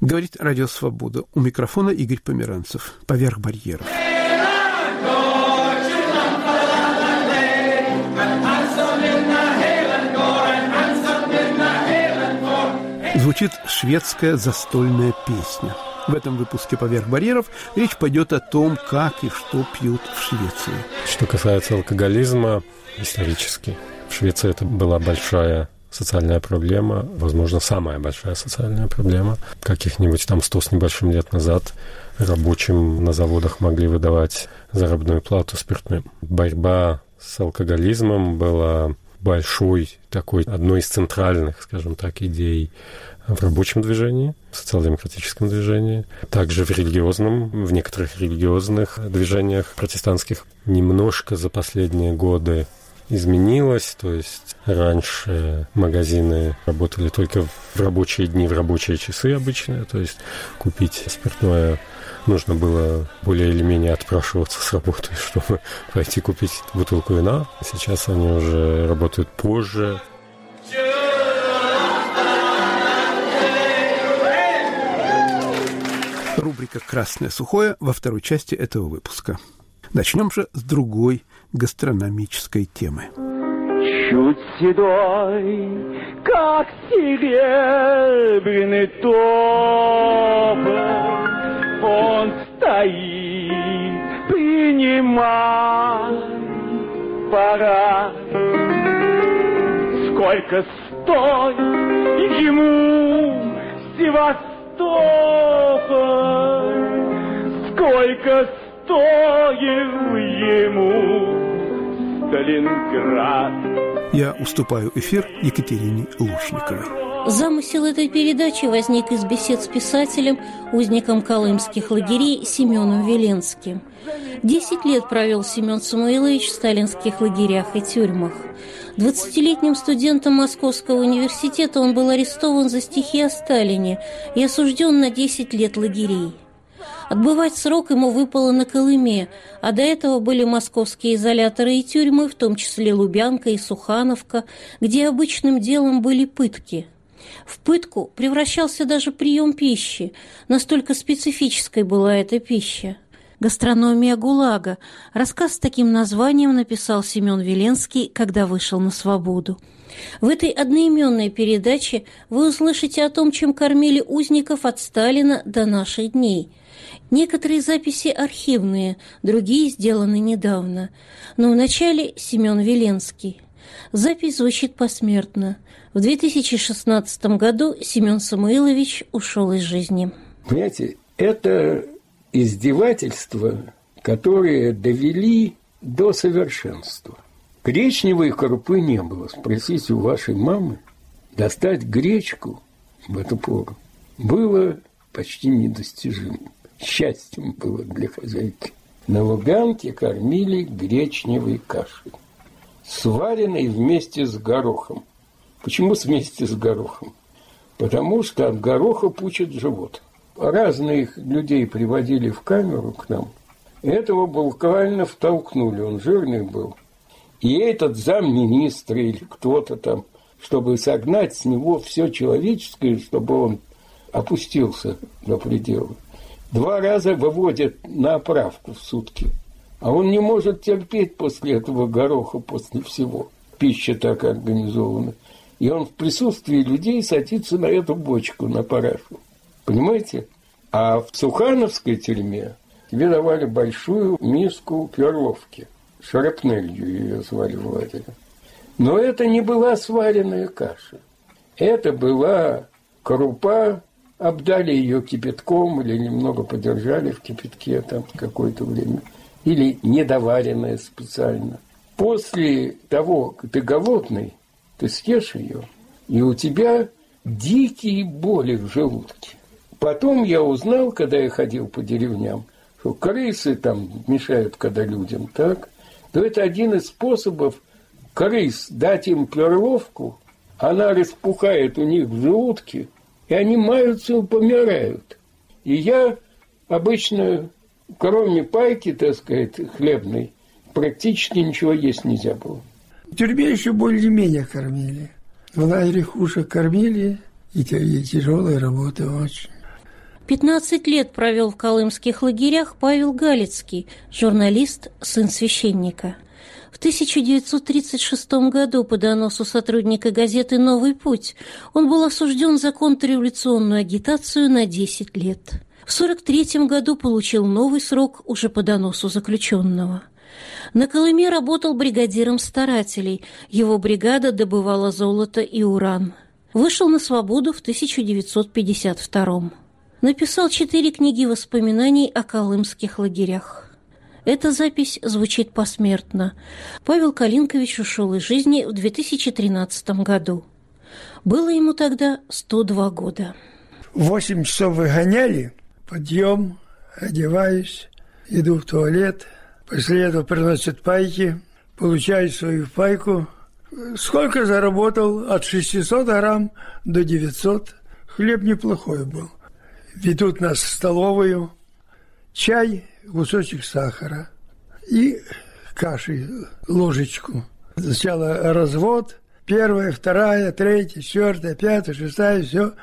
Говорит Радио Свобода. У микрофона Игорь Померанцев. Поверх барьеров. Звучит шведская застольная песня. В этом выпуске «Поверх барьеров» речь пойдет о том, как и что пьют в Швеции. Что касается алкоголизма, исторически, в Швеции это была большая социальная проблема, возможно, самая большая социальная проблема. Каких-нибудь там сто с небольшим лет назад рабочим на заводах могли выдавать заработную плату спиртным. Борьба с алкоголизмом была большой такой, одной из центральных, скажем так, идей в рабочем движении, в социал-демократическом движении, также в религиозном, в некоторых религиозных движениях протестантских. Немножко за последние годы изменилось, то есть раньше магазины работали только в рабочие дни, в рабочие часы обычно, то есть купить спиртное нужно было более или менее отпрашиваться с работы, чтобы пойти купить бутылку вина. Сейчас они уже работают позже. Рубрика «Красное сухое» во второй части этого выпуска. Начнем же с другой гастрономической темы. Чуть седой, как серебряный тополь, он стоит, принимай пора. Сколько стоит ему Севастополь, сколько стоил ему Сталинград. Я уступаю эфир Екатерине Лушниковой. Замысел этой передачи возник из бесед с писателем, узником колымских лагерей Семеном Веленским. Десять лет провел Семен Самуилович в сталинских лагерях и тюрьмах. Двадцатилетним студентом Московского университета он был арестован за стихи о Сталине и осужден на десять лет лагерей. Отбывать срок ему выпало на Колыме, а до этого были московские изоляторы и тюрьмы, в том числе Лубянка и Сухановка, где обычным делом были пытки. В пытку превращался даже прием пищи, настолько специфической была эта пища. «Гастрономия ГУЛАГа» – рассказ с таким названием написал Семен Веленский, когда вышел на свободу. В этой одноименной передаче вы услышите о том, чем кормили узников от Сталина до наших дней – Некоторые записи архивные, другие сделаны недавно. Но вначале Семен Веленский. Запись звучит посмертно. В 2016 году Семен Самуилович ушел из жизни. Понимаете, это издевательство, которое довели до совершенства. Гречневой крупы не было. Спросите у вашей мамы, достать гречку в эту пору было почти недостижимым счастьем было для хозяйки. На Луганке кормили гречневой кашей, сваренной вместе с горохом. Почему вместе с горохом? Потому что от гороха пучит живот. Разных людей приводили в камеру к нам. Этого буквально втолкнули, он жирный был. И этот замминистра или кто-то там, чтобы согнать с него все человеческое, чтобы он опустился до предела два раза выводят на оправку в сутки. А он не может терпеть после этого гороха, после всего. Пища так организована. И он в присутствии людей садится на эту бочку, на парашу. Понимаете? А в Сухановской тюрьме тебе давали большую миску перловки. Шарапнелью ее звали Владимир. Но это не была сваренная каша. Это была крупа обдали ее кипятком или немного подержали в кипятке там какое-то время, или недоваренная специально. После того, как ты голодный, ты съешь ее, и у тебя дикие боли в желудке. Потом я узнал, когда я ходил по деревням, что крысы там мешают, когда людям так, то это один из способов крыс дать им перловку, она распухает у них в желудке – и они маются и помирают. И я обычно, кроме пайки, так сказать, хлебной, практически ничего есть нельзя было. В тюрьме еще более-менее кормили. В лагере хуже кормили, и, и тяжелая работа очень. 15 лет провел в колымских лагерях Павел Галицкий, журналист, сын священника. В 1936 году по доносу сотрудника газеты «Новый путь» он был осужден за контрреволюционную агитацию на 10 лет. В 1943 году получил новый срок уже по доносу заключенного. На Колыме работал бригадиром старателей. Его бригада добывала золото и уран. Вышел на свободу в 1952 Написал четыре книги воспоминаний о колымских лагерях. Эта запись звучит посмертно. Павел Калинкович ушел из жизни в 2013 году. Было ему тогда 102 года. Восемь часов выгоняли, подъем, одеваюсь, иду в туалет. После этого приносят пайки, получаю свою пайку. Сколько заработал? От 600 грамм до 900. Хлеб неплохой был ведут нас в столовую, чай, кусочек сахара и каши, ложечку. Сначала развод, первая, вторая, третья, четвертая, пятая, шестая, все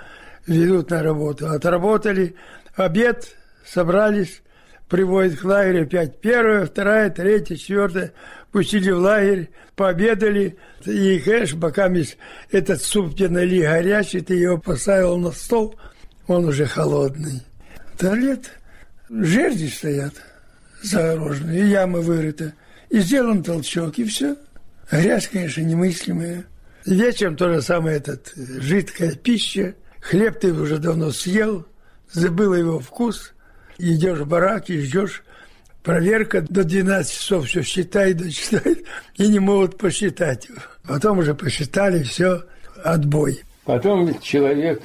ведут на работу. Отработали, обед, собрались, приводят к лагерю опять первая, вторая, третья, четвертая, пустили в лагерь, пообедали, и, конечно, боками этот суп тебе налили горячий, ты его поставил на стол – он уже холодный. Туалет, жерди стоят загороженные, ямы вырыты. И сделан толчок, и все. Грязь, конечно, немыслимая. Вечером то же самое, этот, жидкая пища. Хлеб ты уже давно съел, забыл его вкус. Идешь в барак и ждешь проверка до 12 часов все считает, дочитает, и не могут посчитать. Потом уже посчитали, все, отбой. Потом человек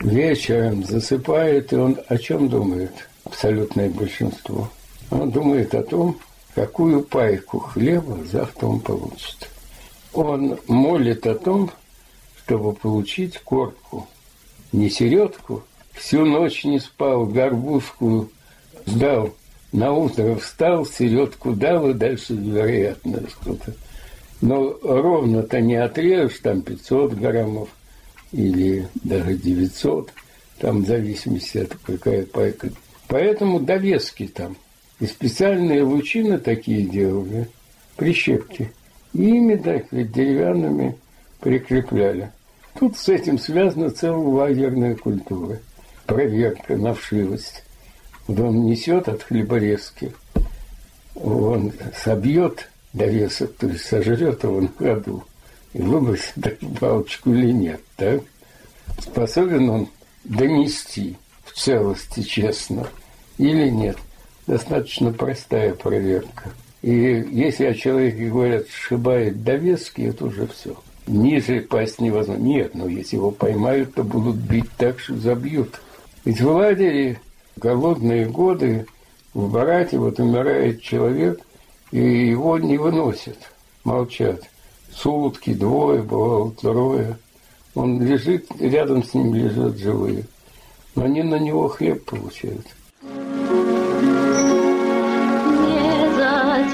вечером засыпает, и он о чем думает? Абсолютное большинство. Он думает о том, какую пайку хлеба завтра он получит. Он молит о том, чтобы получить корку, не середку. Всю ночь не спал, горбушку сдал. На утро встал, середку дал, и дальше, вероятно, что-то. Но ровно-то не отрежешь, там 500 граммов – или даже 900, там в зависимости от какая пайка. Поэтому довески там. И специальные лучины такие делали, прищепки. И ими, так деревянными прикрепляли. Тут с этим связана целая лагерная культура. Проверка на вшивость. Вот он несет от хлеборезки, он собьет довесок, то есть сожрет его на ходу и выбросит эту палочку или нет, так? Способен он донести в целости честно или нет? Достаточно простая проверка. И если о человеке говорят, сшибает довески, это уже все. Ниже пасть невозможно. Нет, но если его поймают, то будут бить так, что забьют. Ведь в лагере голодные годы в бараке вот умирает человек, и его не выносят, молчат сутки, двое, бывало трое. Он лежит, рядом с ним лежат живые. Но они на него хлеб получают.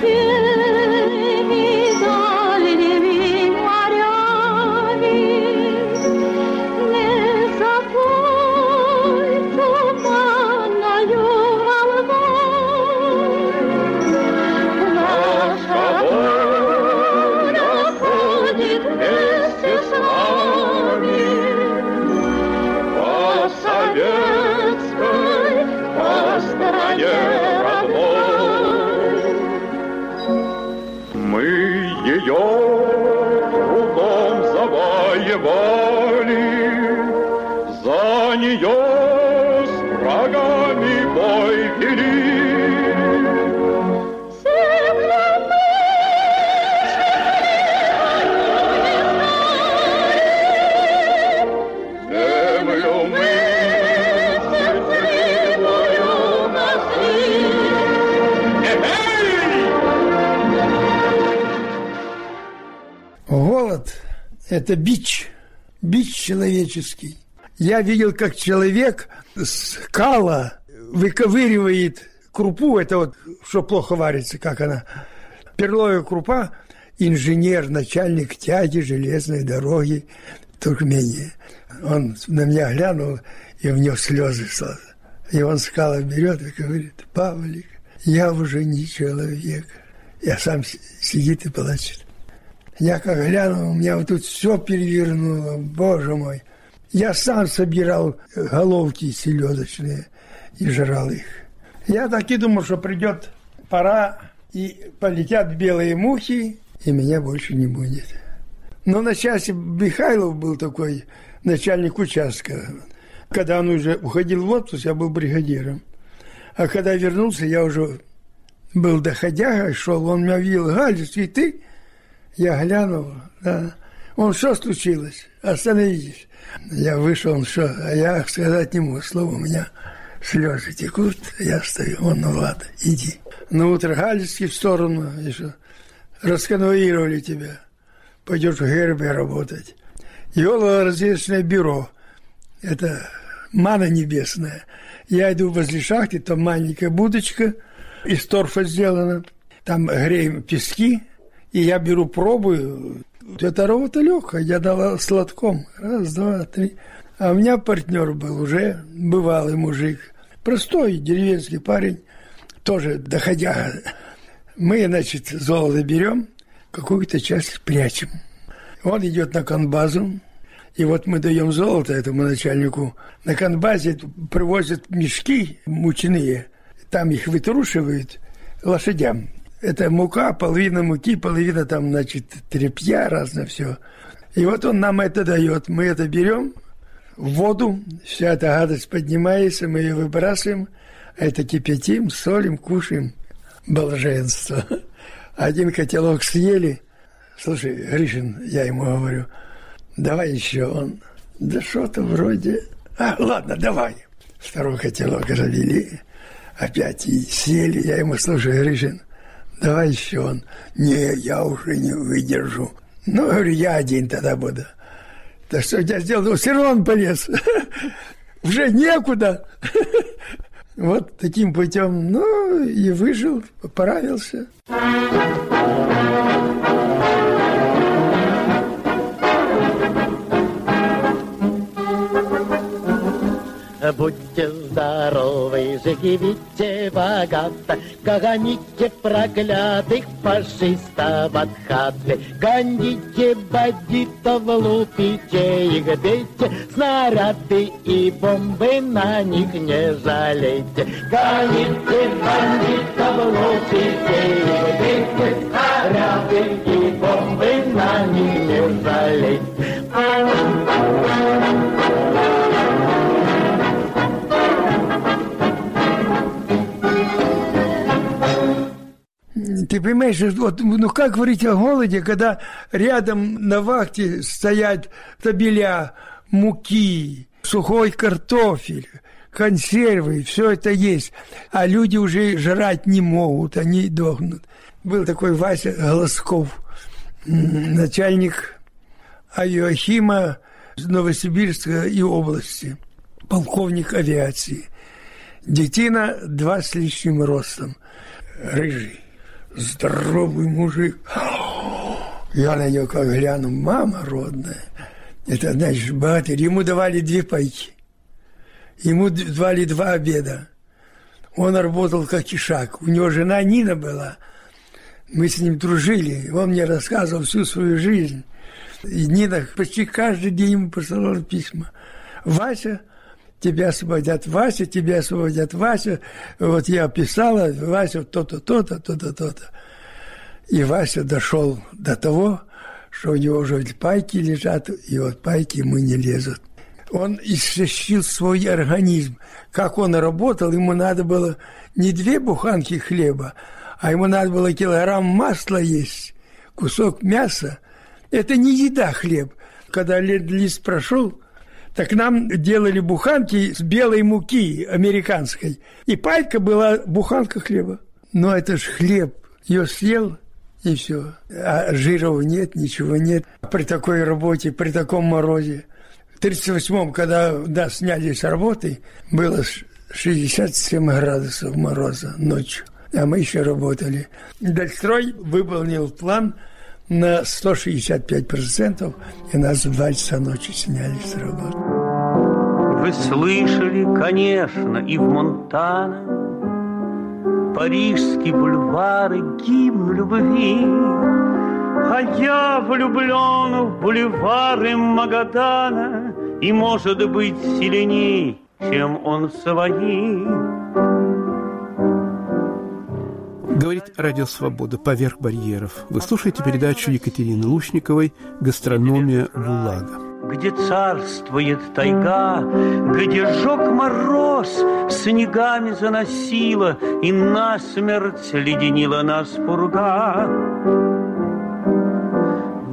天。Это бич, бич человеческий. Я видел, как человек с кала выковыривает крупу, это вот, что плохо варится, как она, перловая крупа, инженер, начальник тяги железной дороги Туркмении. Он на меня глянул, и у него слезы сразу. И он скала берет и говорит, Павлик, я уже не человек. Я сам сидит и плачет. Я как глянул, у меня вот тут все перевернуло, боже мой. Я сам собирал головки селедочные и жрал их. Я так и думал, что придет пора, и полетят белые мухи, и меня больше не будет. Но на части Михайлов был такой начальник участка. Когда он уже уходил в отпуск, я был бригадиром. А когда вернулся, я уже был доходяга, шел, он меня видел, Галич, и ты? Я глянул, да. Он, что случилось? Остановитесь. Я вышел, он что? А я сказать не мог слово, у меня слезы текут, я стою, он, ну ладно, иди. На утро Галицкий в сторону, что? Расконвоировали тебя. Пойдешь в Гербе работать. Геолого-разведочное бюро. Это мана небесная. Я иду возле шахты, там маленькая будочка из торфа сделана. Там греем пески, и я беру пробую. Это работа легкая, я дала сладком. Раз, два, три. А у меня партнер был уже бывалый мужик. Простой деревенский парень, тоже доходя. Мы, значит, золото берем, какую-то часть прячем. Он идет на конбазу, и вот мы даем золото этому начальнику. На конбазе привозят мешки мучные, там их вытрушивают лошадям. Это мука, половина муки, половина там, значит, тряпья, разное все. И вот он нам это дает. Мы это берем в воду, вся эта гадость поднимается, мы ее выбрасываем, а это кипятим, солим, кушаем. Блаженство. Один котелок съели. Слушай, Гришин, я ему говорю, давай еще. Он, да что-то вроде... А, ладно, давай. Второй котелок завели, опять и съели. Я ему, слушай, Гришин, давай еще он. Не, я уже не выдержу. Ну, говорю, я один тогда буду. Да что я сделал? Ну, все равно он полез. Уже некуда. Вот таким путем, ну, и выжил, поправился. Будьте здоровы, живите богато, Гоните проклятых фашистов от хаты, Гоните бандитов, лупите их, бейте, Снаряды и бомбы на них не жалейте. Гоните бандитов, лупите их, бейте, Снаряды и бомбы на них не жалейте. Ты понимаешь, вот, ну как говорить о голоде, когда рядом на вахте стоят табеля муки, сухой картофель, консервы, все это есть, а люди уже жрать не могут, они дохнут. Был такой Вася Голосков, начальник Айоахима Новосибирска и области, полковник авиации. Детина два с лишним ростом, рыжий здоровый мужик. Я на нее как гляну, мама родная. Это, значит, богатырь. Ему давали две пайки. Ему давали два обеда. Он работал как ишак. У него жена Нина была. Мы с ним дружили. Он мне рассказывал всю свою жизнь. И Нина почти каждый день ему посылала письма. Вася тебя освободят, Вася, тебя освободят, Вася. Вот я писала, Вася, то-то, то-то, то-то, то-то. И Вася дошел до того, что у него уже пайки лежат, и вот пайки ему не лезут. Он истощил свой организм. Как он работал, ему надо было не две буханки хлеба, а ему надо было килограмм масла есть, кусок мяса. Это не еда хлеб. Когда лист прошел, так нам делали буханки с белой муки американской. И пайка была буханка хлеба. Но это ж хлеб. Ее съел, и все. А жиров нет, ничего нет. При такой работе, при таком морозе. В 1938-м, когда да, сняли с работы, было 67 градусов мороза ночью. А мы еще работали. Дальстрой выполнил план – на 165%, и нас в 2 часа ночи сняли с работы. Вы слышали, конечно, и в Монтана Парижские бульвары гимн любви А я влюблен в бульвары Магадана И, может быть, сильней, чем он свои Говорит Радио Свобода «Поверх барьеров». Вы слушаете передачу Екатерины Лушниковой «Гастрономия ГУЛАГа» где царствует тайга, где жег мороз, снегами заносила и насмерть леденила нас пурга.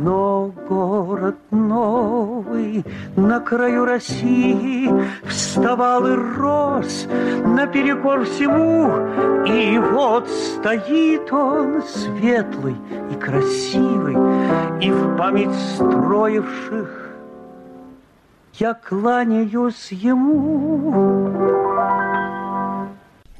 Но город новый на краю России Вставал и рос наперекор всему И вот стоит он светлый и красивый И в память строивших я кланяюсь ему.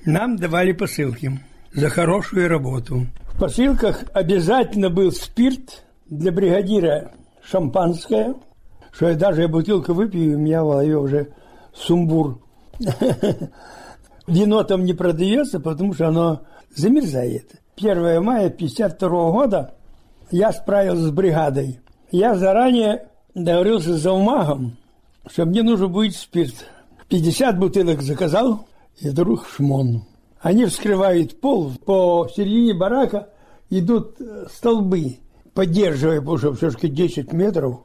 Нам давали посылки за хорошую работу. В посылках обязательно был спирт для бригадира шампанское, что я даже бутылку выпью, у меня в голове уже сумбур. Вино там не продается, потому что оно замерзает. 1 мая 52 года я справился с бригадой. Я заранее договорился с заумагом, что мне нужно будет спирт. 50 бутылок заказал, и вдруг шмон. Они вскрывают пол, по середине барака идут э, столбы, поддерживая, потому что все-таки 10 метров.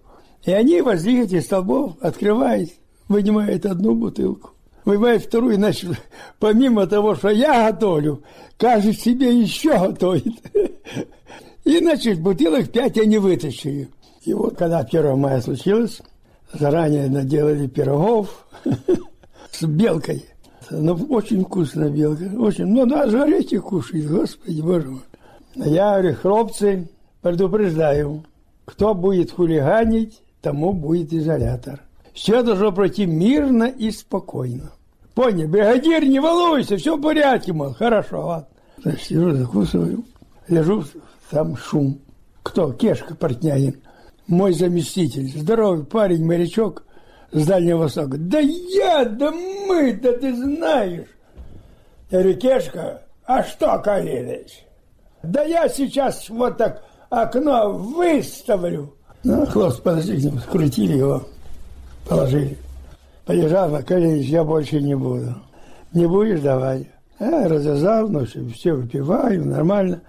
И они возле этих столбов открывают, вынимают одну бутылку. Вынимает вторую, значит, помимо того, что я готовлю, каждый себе еще готовит. И, значит, бутылок пять они вытащили. И вот, когда 1 мая случилось, заранее наделали пирогов с белкой. Ну, очень вкусная белка, очень. Ну, да, жарите кушать, господи, боже мой. Я говорю, хлопцы, предупреждаю, кто будет хулиганить, тому будет изолятор. Все должно пройти мирно и спокойно. Понял, бригадир, не волнуйся, все в порядке, мол, хорошо, ладно. Значит, сижу, закусываю, лежу, там шум. Кто? Кешка Портнягин мой заместитель, здоровый парень, морячок с Дальнего Востока. Да я, да мы, да ты знаешь. Я говорю, Кешка, а что, Калиныч? Да я сейчас вот так окно выставлю. Ну, хлост подожди, скрутили его, положили. Полежал, на Калиныч, я больше не буду. Не будешь, давай. Я развязал, ну, все выпиваю, нормально.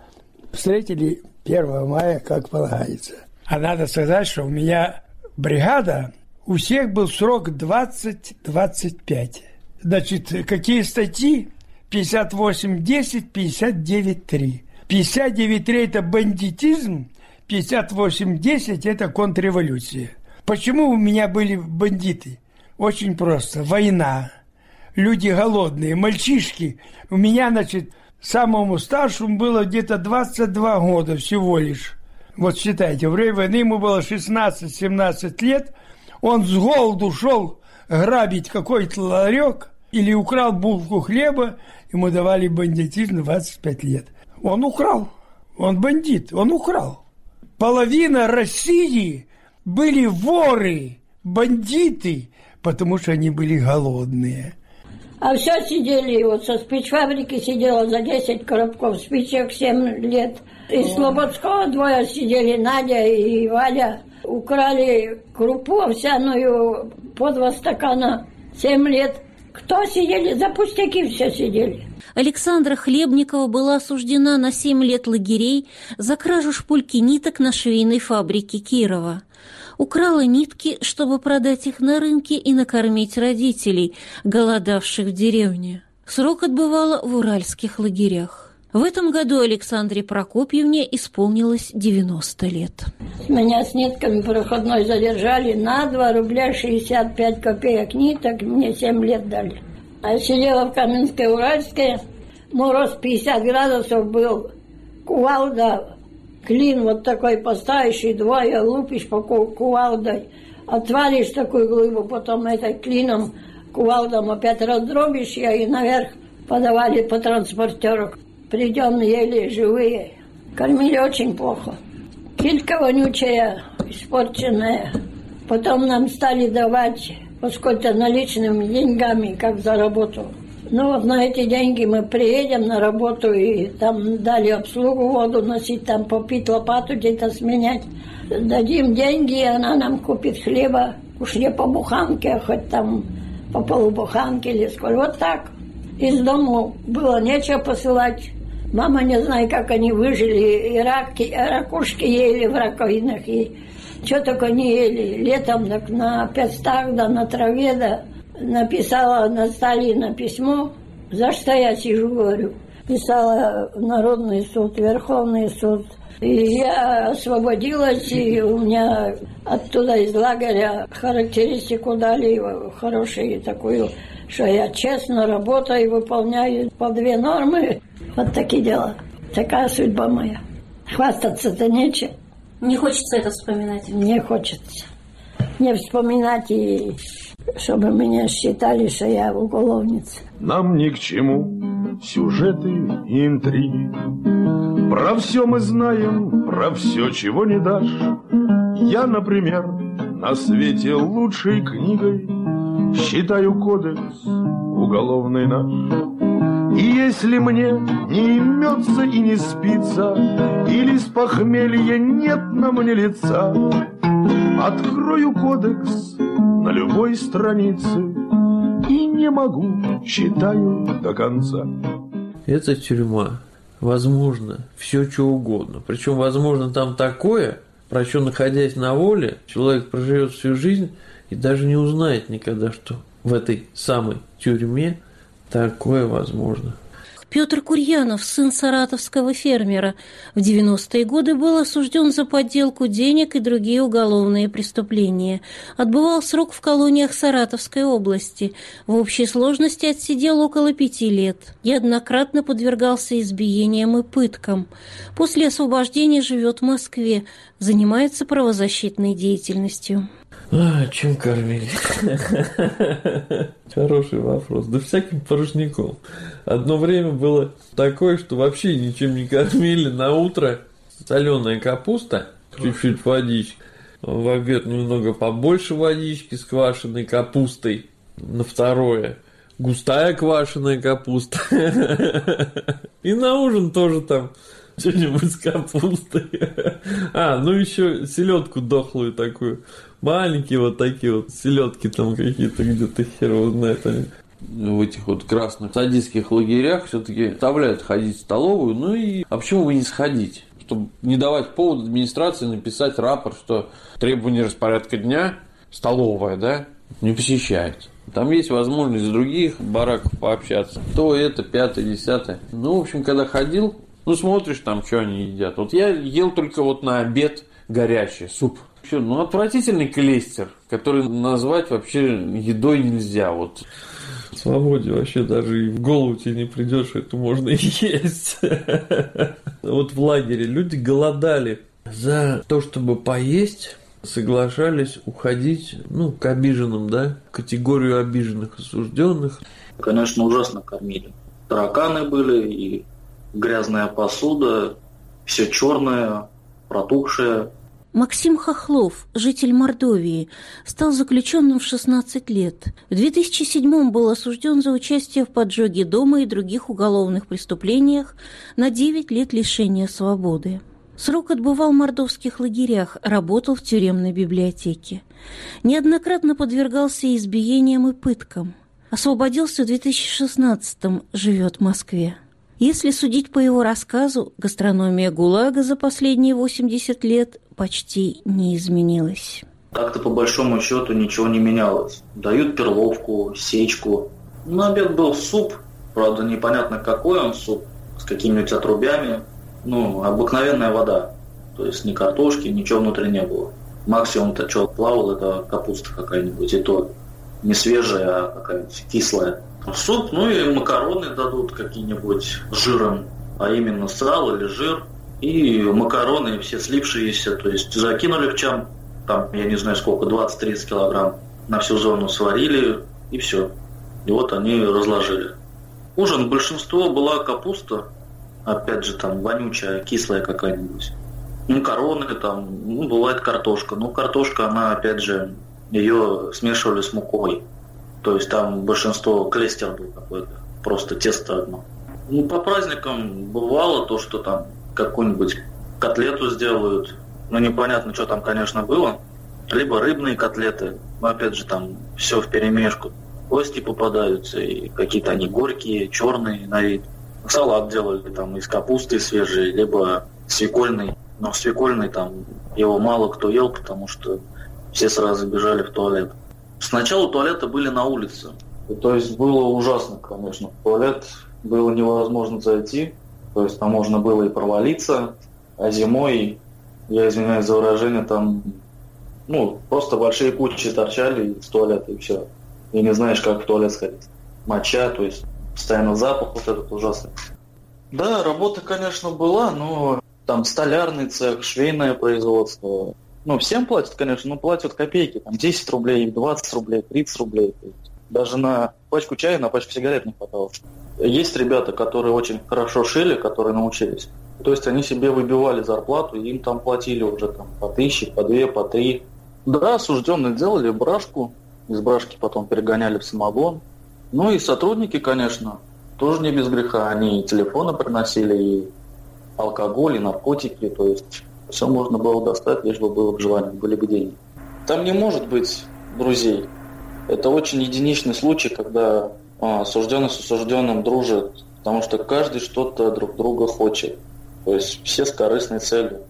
Встретили 1 мая, как полагается. А надо сказать, что у меня бригада, у всех был срок 20-25. Значит, какие статьи? 58-10, 59-3. 59-3 – это бандитизм, 58-10 – это контрреволюция. Почему у меня были бандиты? Очень просто. Война. Люди голодные, мальчишки. У меня, значит, самому старшему было где-то 22 года всего лишь. Вот считайте, в время войны ему было 16-17 лет, он с голоду шел грабить какой-то ларек или украл булку хлеба, ему давали бандитизм 25 лет. Он украл, он бандит, он украл. Половина России были воры, бандиты, потому что они были голодные. А все сидели, вот со спичфабрики сидела за 10 коробков спичек 7 лет – из Слободского двое сидели, Надя и Валя. Украли крупу овсяную по два стакана. Семь лет. Кто сидели? За пустяки все сидели. Александра Хлебникова была осуждена на семь лет лагерей за кражу шпульки ниток на швейной фабрике Кирова. Украла нитки, чтобы продать их на рынке и накормить родителей, голодавших в деревне. Срок отбывала в уральских лагерях. В этом году Александре Прокопьевне исполнилось 90 лет. Меня с нитками проходной задержали на 2 рубля 65 копеек ниток, мне 7 лет дали. А я сидела в Каменской Уральской, мороз 50 градусов был, кувалда, клин вот такой поставящий, двое лупишь по кувалдой, отвалишь такую глыбу, потом этой клином, кувалдом опять раздробишь ее и наверх подавали по транспортеру. Придем еле живые. Кормили очень плохо. Килька вонючая, испорченная. Потом нам стали давать поскольку наличными деньгами, как заработал. Ну вот на эти деньги мы приедем на работу и там дали обслугу воду носить, там попить лопату где-то сменять. Дадим деньги, и она нам купит хлеба, уж не по буханке, а хоть там по полубуханке или сколько. Вот так. Из дому было нечего посылать. Мама не знаю, как они выжили, и раки, ракушки ели в раковинах, и что только не ели. Летом так на пестах, да на траве, да написала на Сталина письмо, за что я сижу, говорю. Писала Народный суд, Верховный суд. И я освободилась, и у меня оттуда из лагеря характеристику дали хорошую такую, что я честно работаю, выполняю по две нормы. Вот такие дела. Такая судьба моя. Хвастаться-то нечем. Не хочется это вспоминать? Не хочется. Не вспоминать и чтобы меня считали, что я уголовница. Нам ни к чему сюжеты и интриги. Про все мы знаем, про все, чего не дашь. Я, например, на свете лучшей книгой Считаю кодекс уголовный наш. И если мне не имется и не спится, Или с похмелья нет на мне лица, Открою кодекс на любой странице И не могу, читаю до конца. Это тюрьма. Возможно, все что угодно. Причем, возможно, там такое, про что, находясь на воле, человек проживет всю жизнь и даже не узнает никогда, что в этой самой тюрьме такое возможно. Петр Курьянов, сын саратовского фермера, в 90-е годы был осужден за подделку денег и другие уголовные преступления. Отбывал срок в колониях Саратовской области. В общей сложности отсидел около пяти лет. Неоднократно подвергался избиениям и пыткам. После освобождения живет в Москве, занимается правозащитной деятельностью. А, чем кормили? Хороший вопрос. Да всяким порожняком. Одно время было такое, что вообще ничем не кормили. На утро соленая капуста, чуть-чуть водички. В обед немного побольше водички с квашеной капустой. На второе густая квашеная капуста. И на ужин тоже там что-нибудь с капустой. А, ну еще селедку дохлую такую. Маленькие вот такие вот селедки там какие-то где-то хер его знает они в этих вот красных садистских лагерях все-таки оставляют ходить в столовую, ну и а почему бы не сходить? Чтобы не давать повод администрации написать рапорт, что требование распорядка дня столовая, да, не посещается. Там есть возможность других бараков пообщаться. То это, пятое, десятое. Ну, в общем, когда ходил, ну, смотришь там, что они едят. Вот я ел только вот на обед горячий суп. Все, ну, отвратительный клейстер, который назвать вообще едой нельзя. Вот в свободе вообще даже и в голову тебе не придет, что это можно и есть. Вот в лагере люди голодали за то, чтобы поесть, соглашались уходить ну, к обиженным, да, категорию обиженных осужденных. Конечно, ужасно кормили. Тараканы были и грязная посуда, все черное, протухшее. Максим Хохлов, житель Мордовии, стал заключенным в 16 лет. В 2007 был осужден за участие в поджоге дома и других уголовных преступлениях на 9 лет лишения свободы. Срок отбывал в мордовских лагерях, работал в тюремной библиотеке. Неоднократно подвергался избиениям и пыткам. Освободился в 2016-м, живет в Москве. Если судить по его рассказу, гастрономия ГУЛАГа за последние 80 лет почти не изменилась. Так-то по большому счету ничего не менялось. Дают перловку, сечку. На обед был суп, правда непонятно какой он суп, с какими-нибудь отрубями. Ну, обыкновенная вода. То есть ни картошки, ничего внутри не было. Максимум-то что плавал, это капуста какая-нибудь, и то не свежая, а какая-нибудь кислая. Суп, ну и макароны дадут какие-нибудь жиром, а именно сало или жир. И макароны все слипшиеся, то есть закинули в чам, там, я не знаю сколько, 20-30 килограмм, на всю зону сварили, и все. И вот они разложили. Ужин большинство была капуста, опять же, там, вонючая, кислая какая-нибудь. Макароны, там, ну, бывает картошка. Ну, картошка, она, опять же, ее смешивали с мукой. То есть там большинство клестер был какой-то, просто тесто одно. Ну, по праздникам бывало то, что там какую-нибудь котлету сделают. Ну, непонятно, что там, конечно, было. Либо рыбные котлеты, но опять же там все в перемешку. Кости попадаются, и какие-то они горькие, черные на вид. Салат делали там из капусты свежей, либо свекольный. Но свекольный там его мало кто ел, потому что все сразу бежали в туалет. Сначала туалеты были на улице. То есть было ужасно, конечно. В туалет было невозможно зайти. То есть там можно было и провалиться. А зимой, я извиняюсь за выражение, там ну, просто большие кучи торчали из туалета и все. И не знаешь, как в туалет сходить. Моча, то есть постоянно запах вот этот ужасный. Да, работа, конечно, была, но там столярный цех, швейное производство. Ну, всем платят, конечно, но платят копейки. Там 10 рублей, 20 рублей, 30 рублей. Даже на пачку чая, на пачку сигарет не хватало. Есть ребята, которые очень хорошо шили, которые научились. То есть они себе выбивали зарплату, и им там платили уже там, по тысяче, по две, по три. Да, осужденные делали брашку, из брашки потом перегоняли в самогон. Ну и сотрудники, конечно, тоже не без греха. Они и телефоны приносили, и алкоголь, и наркотики. То есть все можно было достать, лишь бы было бы желание, были бы деньги. Там не может быть друзей. Это очень единичный случай, когда а, осужденный с осужденным дружит, потому что каждый что-то друг друга хочет. То есть все с корыстной целью.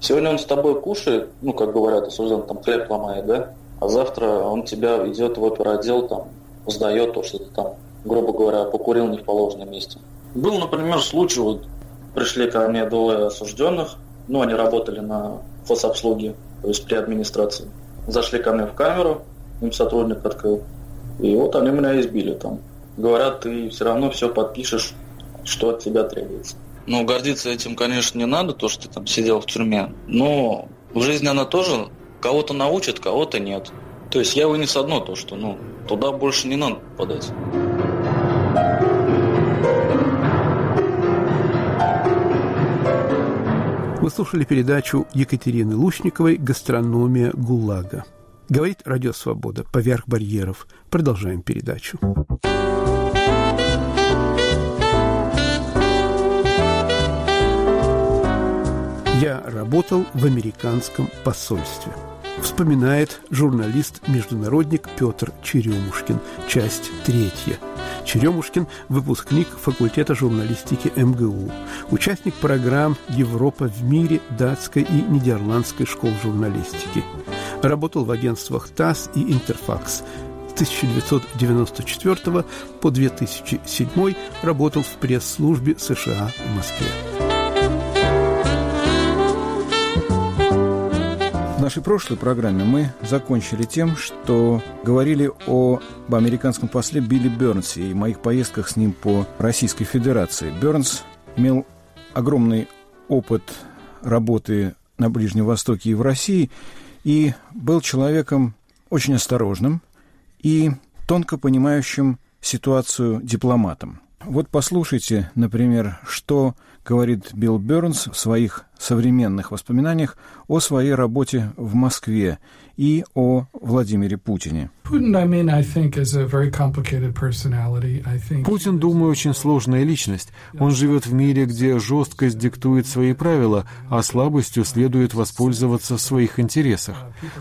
Сегодня он с тобой кушает, ну, как говорят, осужден, там хлеб ломает, да? А завтра он тебя идет в оперотдел, там, сдает то, что ты там, грубо говоря, покурил не в положенном месте. Был, например, случай, вот пришли ко мне двое осужденных, ну, они работали на фособслуге, то есть при администрации. Зашли ко мне в камеру, им сотрудник открыл, и вот они меня избили там. Говорят, ты все равно все подпишешь, что от тебя требуется. Ну, гордиться этим, конечно, не надо, то, что ты там сидел в тюрьме. Но в жизни она тоже кого-то научит, кого-то нет. То есть я вынес одно, то, что ну, туда больше не надо попадать. Вы слушали передачу Екатерины Лучниковой «Гастрономия ГУЛАГа». Говорит Радио Свобода. Поверх барьеров. Продолжаем передачу. Я работал в американском посольстве. Вспоминает журналист-международник Петр Черемушкин. Часть третья. Черемушкин – выпускник факультета журналистики МГУ, участник программ «Европа в мире» датской и нидерландской школ журналистики. Работал в агентствах ТАСС и «Интерфакс», с 1994 по 2007 работал в пресс-службе США в Москве. Нашей прошлой программе мы закончили тем, что говорили об американском после Билли Бернсе и моих поездках с ним по Российской Федерации. Бернс имел огромный опыт работы на Ближнем Востоке и в России и был человеком очень осторожным и тонко понимающим ситуацию дипломатом. Вот послушайте, например, что говорит Билл Бернс в своих современных воспоминаниях о своей работе в Москве и о Владимире Путине. Путин, думаю, очень сложная личность. Он живет в мире, где жесткость диктует свои правила, а слабостью следует воспользоваться в своих интересах.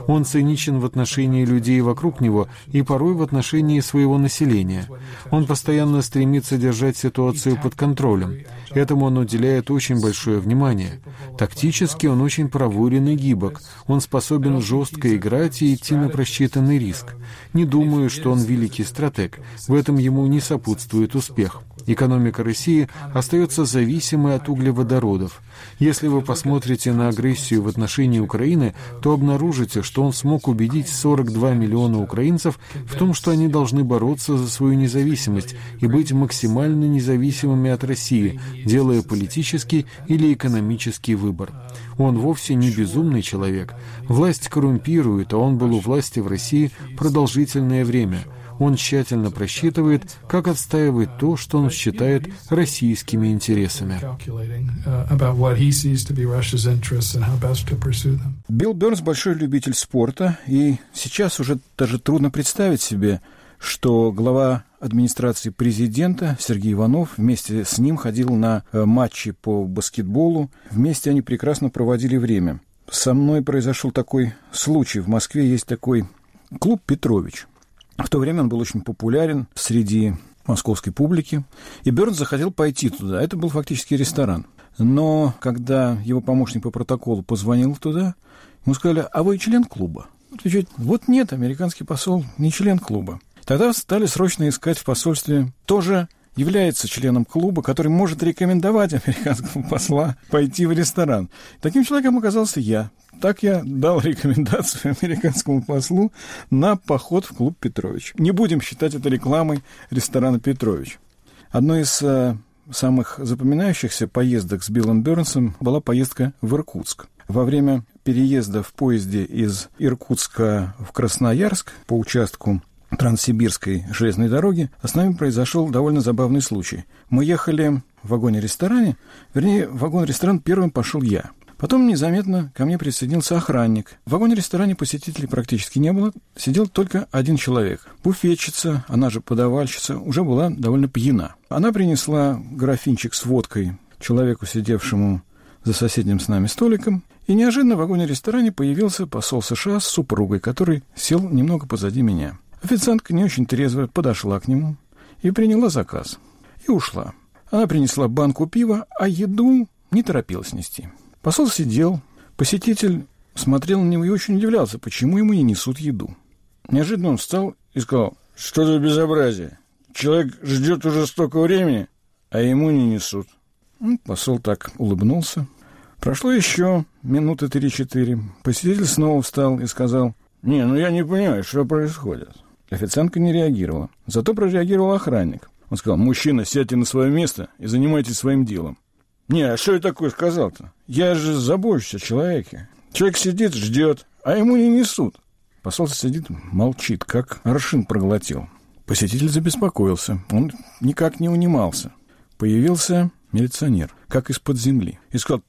Он циничен в отношении людей вокруг него и порой в отношении своего населения. Он постоянно стремится держать ситуацию под контролем. Этому он уделяет очень большое внимание. Тактически он очень проворен и гибок. Он способен жестко играть и идти на просчитанный риск. Не думаю, что он великий стратег. В этом ему не сопутствует успех. Экономика России остается зависимой от углеводородов. Если вы посмотрите на агрессию в отношении Украины, то обнаружите, что он смог убедить 42 миллиона украинцев в том, что они должны бороться за свою независимость и быть максимально независимыми от России, делая политический или экономический выбор. Он вовсе не безумный человек. Власть коррумпирует, а он был у власти в России продолжительное время – Он тщательно просчитывает, как отстаивать то, что он считает российскими интересами. Билл Бернс большой любитель спорта, и сейчас уже даже трудно представить себе, что глава администрации президента Сергей Иванов вместе с ним ходил на э, матчи по баскетболу. Вместе они прекрасно проводили время. Со мной произошел такой случай. В Москве есть такой клуб «Петрович». В то время он был очень популярен среди московской публики, и Бернс захотел пойти туда. Это был фактически ресторан. Но когда его помощник по протоколу позвонил туда, ему сказали, а вы член клуба? Отвечает, вот нет, американский посол не член клуба. Тогда стали срочно искать в посольстве тоже является членом клуба, который может рекомендовать американскому посла пойти в ресторан. Таким человеком оказался я. Так я дал рекомендацию американскому послу на поход в клуб Петрович. Не будем считать это рекламой ресторана Петрович. Одной из э, самых запоминающихся поездок с Биллом Бернсом была поездка в Иркутск. Во время переезда в поезде из Иркутска в Красноярск по участку Транссибирской железной дороги, а с нами произошел довольно забавный случай. Мы ехали в вагоне-ресторане, вернее, в вагон-ресторан первым пошел я. Потом незаметно ко мне присоединился охранник. В вагоне-ресторане посетителей практически не было, сидел только один человек. Буфетчица, она же подавальщица, уже была довольно пьяна. Она принесла графинчик с водкой человеку, сидевшему за соседним с нами столиком, и неожиданно в вагоне-ресторане появился посол США с супругой, который сел немного позади меня. Официантка не очень трезвая подошла к нему и приняла заказ. И ушла. Она принесла банку пива, а еду не торопилась нести. Посол сидел, посетитель смотрел на него и очень удивлялся, почему ему не несут еду. Неожиданно он встал и сказал, что за безобразие? Человек ждет уже столько времени, а ему не несут. Ну, посол так улыбнулся. Прошло еще минуты три-четыре. Посетитель снова встал и сказал, «Не, ну я не понимаю, что происходит». Официантка не реагировала. Зато прореагировал охранник. Он сказал, мужчина, сядьте на свое место и занимайтесь своим делом. Не, а что я такое сказал-то? Я же забочусь о человеке. Человек сидит, ждет, а ему не несут. Посол сидит, молчит, как аршин проглотил. Посетитель забеспокоился. Он никак не унимался. Появился милиционер, как из-под земли. И сказал,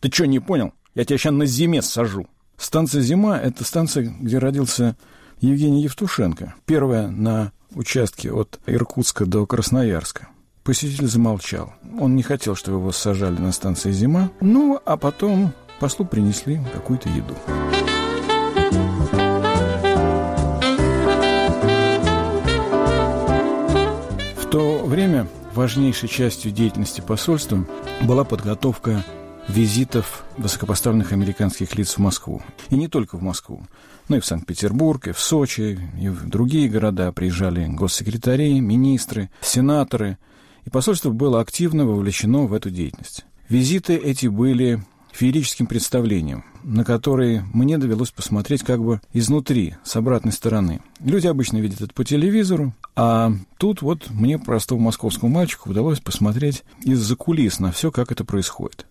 ты что, не понял? Я тебя сейчас на зиме сажу. Станция «Зима» — это станция, где родился Евгений Евтушенко. Первая на участке от Иркутска до Красноярска. Посетитель замолчал. Он не хотел, чтобы его сажали на станции «Зима». Ну, а потом послу принесли какую-то еду. В то время важнейшей частью деятельности посольства была подготовка визитов высокопоставленных американских лиц в Москву. И не только в Москву, но и в Санкт-Петербург, и в Сочи, и в другие города приезжали госсекретари, министры, сенаторы, и посольство было активно вовлечено в эту деятельность. Визиты эти были феерическим представлением, на которые мне довелось посмотреть как бы изнутри, с обратной стороны. Люди обычно видят это по телевизору, а тут вот мне, простому московскому мальчику, удалось посмотреть из-за кулис на все, как это происходит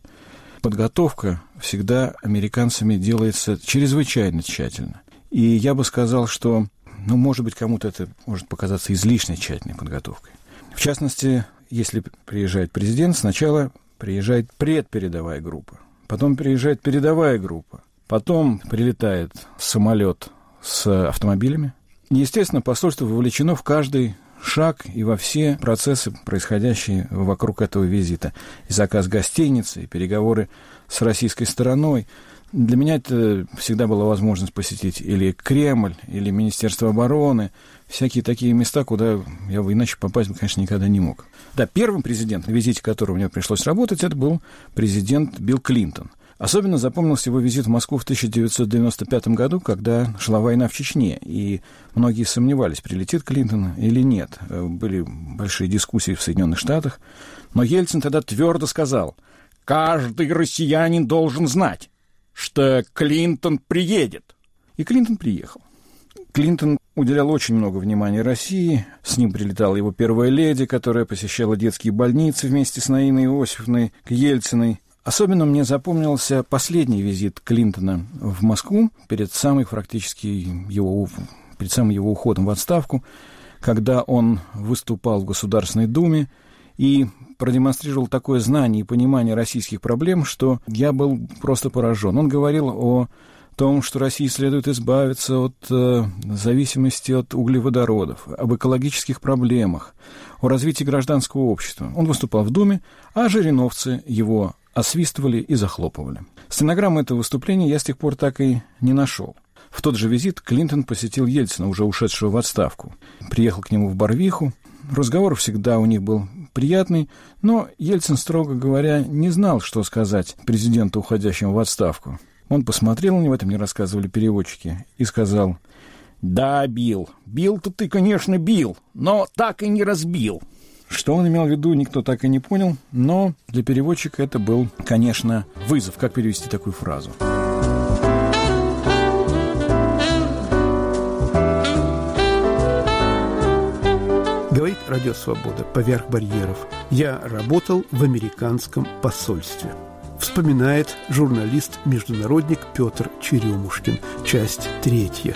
подготовка всегда американцами делается чрезвычайно тщательно. И я бы сказал, что, ну, может быть, кому-то это может показаться излишне тщательной подготовкой. В частности, если приезжает президент, сначала приезжает предпередовая группа, потом приезжает передовая группа, потом прилетает самолет с автомобилями. Естественно, посольство вовлечено в каждый шаг и во все процессы, происходящие вокруг этого визита. И заказ гостиницы, и переговоры с российской стороной. Для меня это всегда была возможность посетить или Кремль, или Министерство обороны, всякие такие места, куда я иначе попасть, конечно, никогда не мог. Да, первым президентом, на визите которого мне пришлось работать, это был президент Билл Клинтон. Особенно запомнился его визит в Москву в 1995 году, когда шла война в Чечне, и многие сомневались, прилетит Клинтон или нет. Э, были большие дискуссии в Соединенных Штатах, но Ельцин тогда твердо сказал, каждый россиянин должен знать, что Клинтон приедет. И Клинтон приехал. Клинтон уделял очень много внимания России. С ним прилетала его первая леди, которая посещала детские больницы вместе с Наиной Иосифовной к Ельциной. Особенно мне запомнился последний визит Клинтона в Москву перед самой практически его, перед самым его уходом в отставку, когда он выступал в Государственной Думе и продемонстрировал такое знание и понимание российских проблем, что я был просто поражен. Он говорил о том, что России следует избавиться от э, зависимости от углеводородов, об экологических проблемах, о развитии гражданского общества. Он выступал в Думе, а жириновцы его освистывали и захлопывали. Стенограмму этого выступления я с тех пор так и не нашел. В тот же визит Клинтон посетил Ельцина, уже ушедшего в отставку. Приехал к нему в Барвиху. Разговор всегда у них был приятный, но Ельцин, строго говоря, не знал, что сказать президенту, уходящему в отставку. Он посмотрел на него, это мне рассказывали переводчики, и сказал, «Да, бил. Бил-то ты, конечно, бил, но так и не разбил». Что он имел в виду, никто так и не понял, но для переводчика это был, конечно, вызов, как перевести такую фразу. Говорит Радио Свобода поверх барьеров. Я работал в американском посольстве. Вспоминает журналист-международник Петр Черемушкин. Часть третья.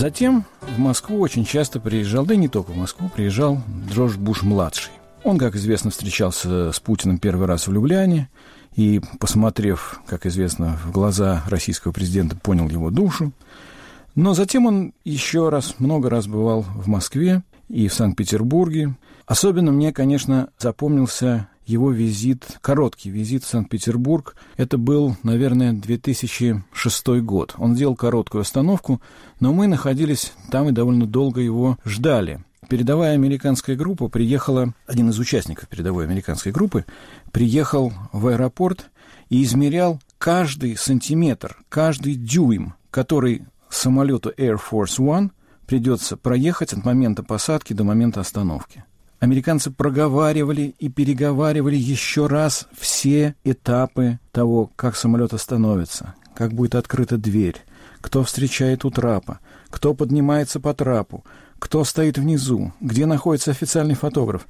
Затем в Москву очень часто приезжал, да и не только в Москву, приезжал Джордж Буш-младший. Он, как известно, встречался с Путиным первый раз в Любляне и, посмотрев, как известно, в глаза российского президента, понял его душу. Но затем он еще раз, много раз бывал в Москве и в Санкт-Петербурге. Особенно мне, конечно, запомнился его визит, короткий визит в Санкт-Петербург. Это был, наверное, 2006 год. Он сделал короткую остановку, но мы находились там и довольно долго его ждали. Передовая американская группа приехала, один из участников передовой американской группы, приехал в аэропорт и измерял каждый сантиметр, каждый дюйм, который самолету Air Force One придется проехать от момента посадки до момента остановки. Американцы проговаривали и переговаривали еще раз все этапы того, как самолет остановится, как будет открыта дверь, кто встречает у трапа, кто поднимается по трапу, кто стоит внизу, где находится официальный фотограф.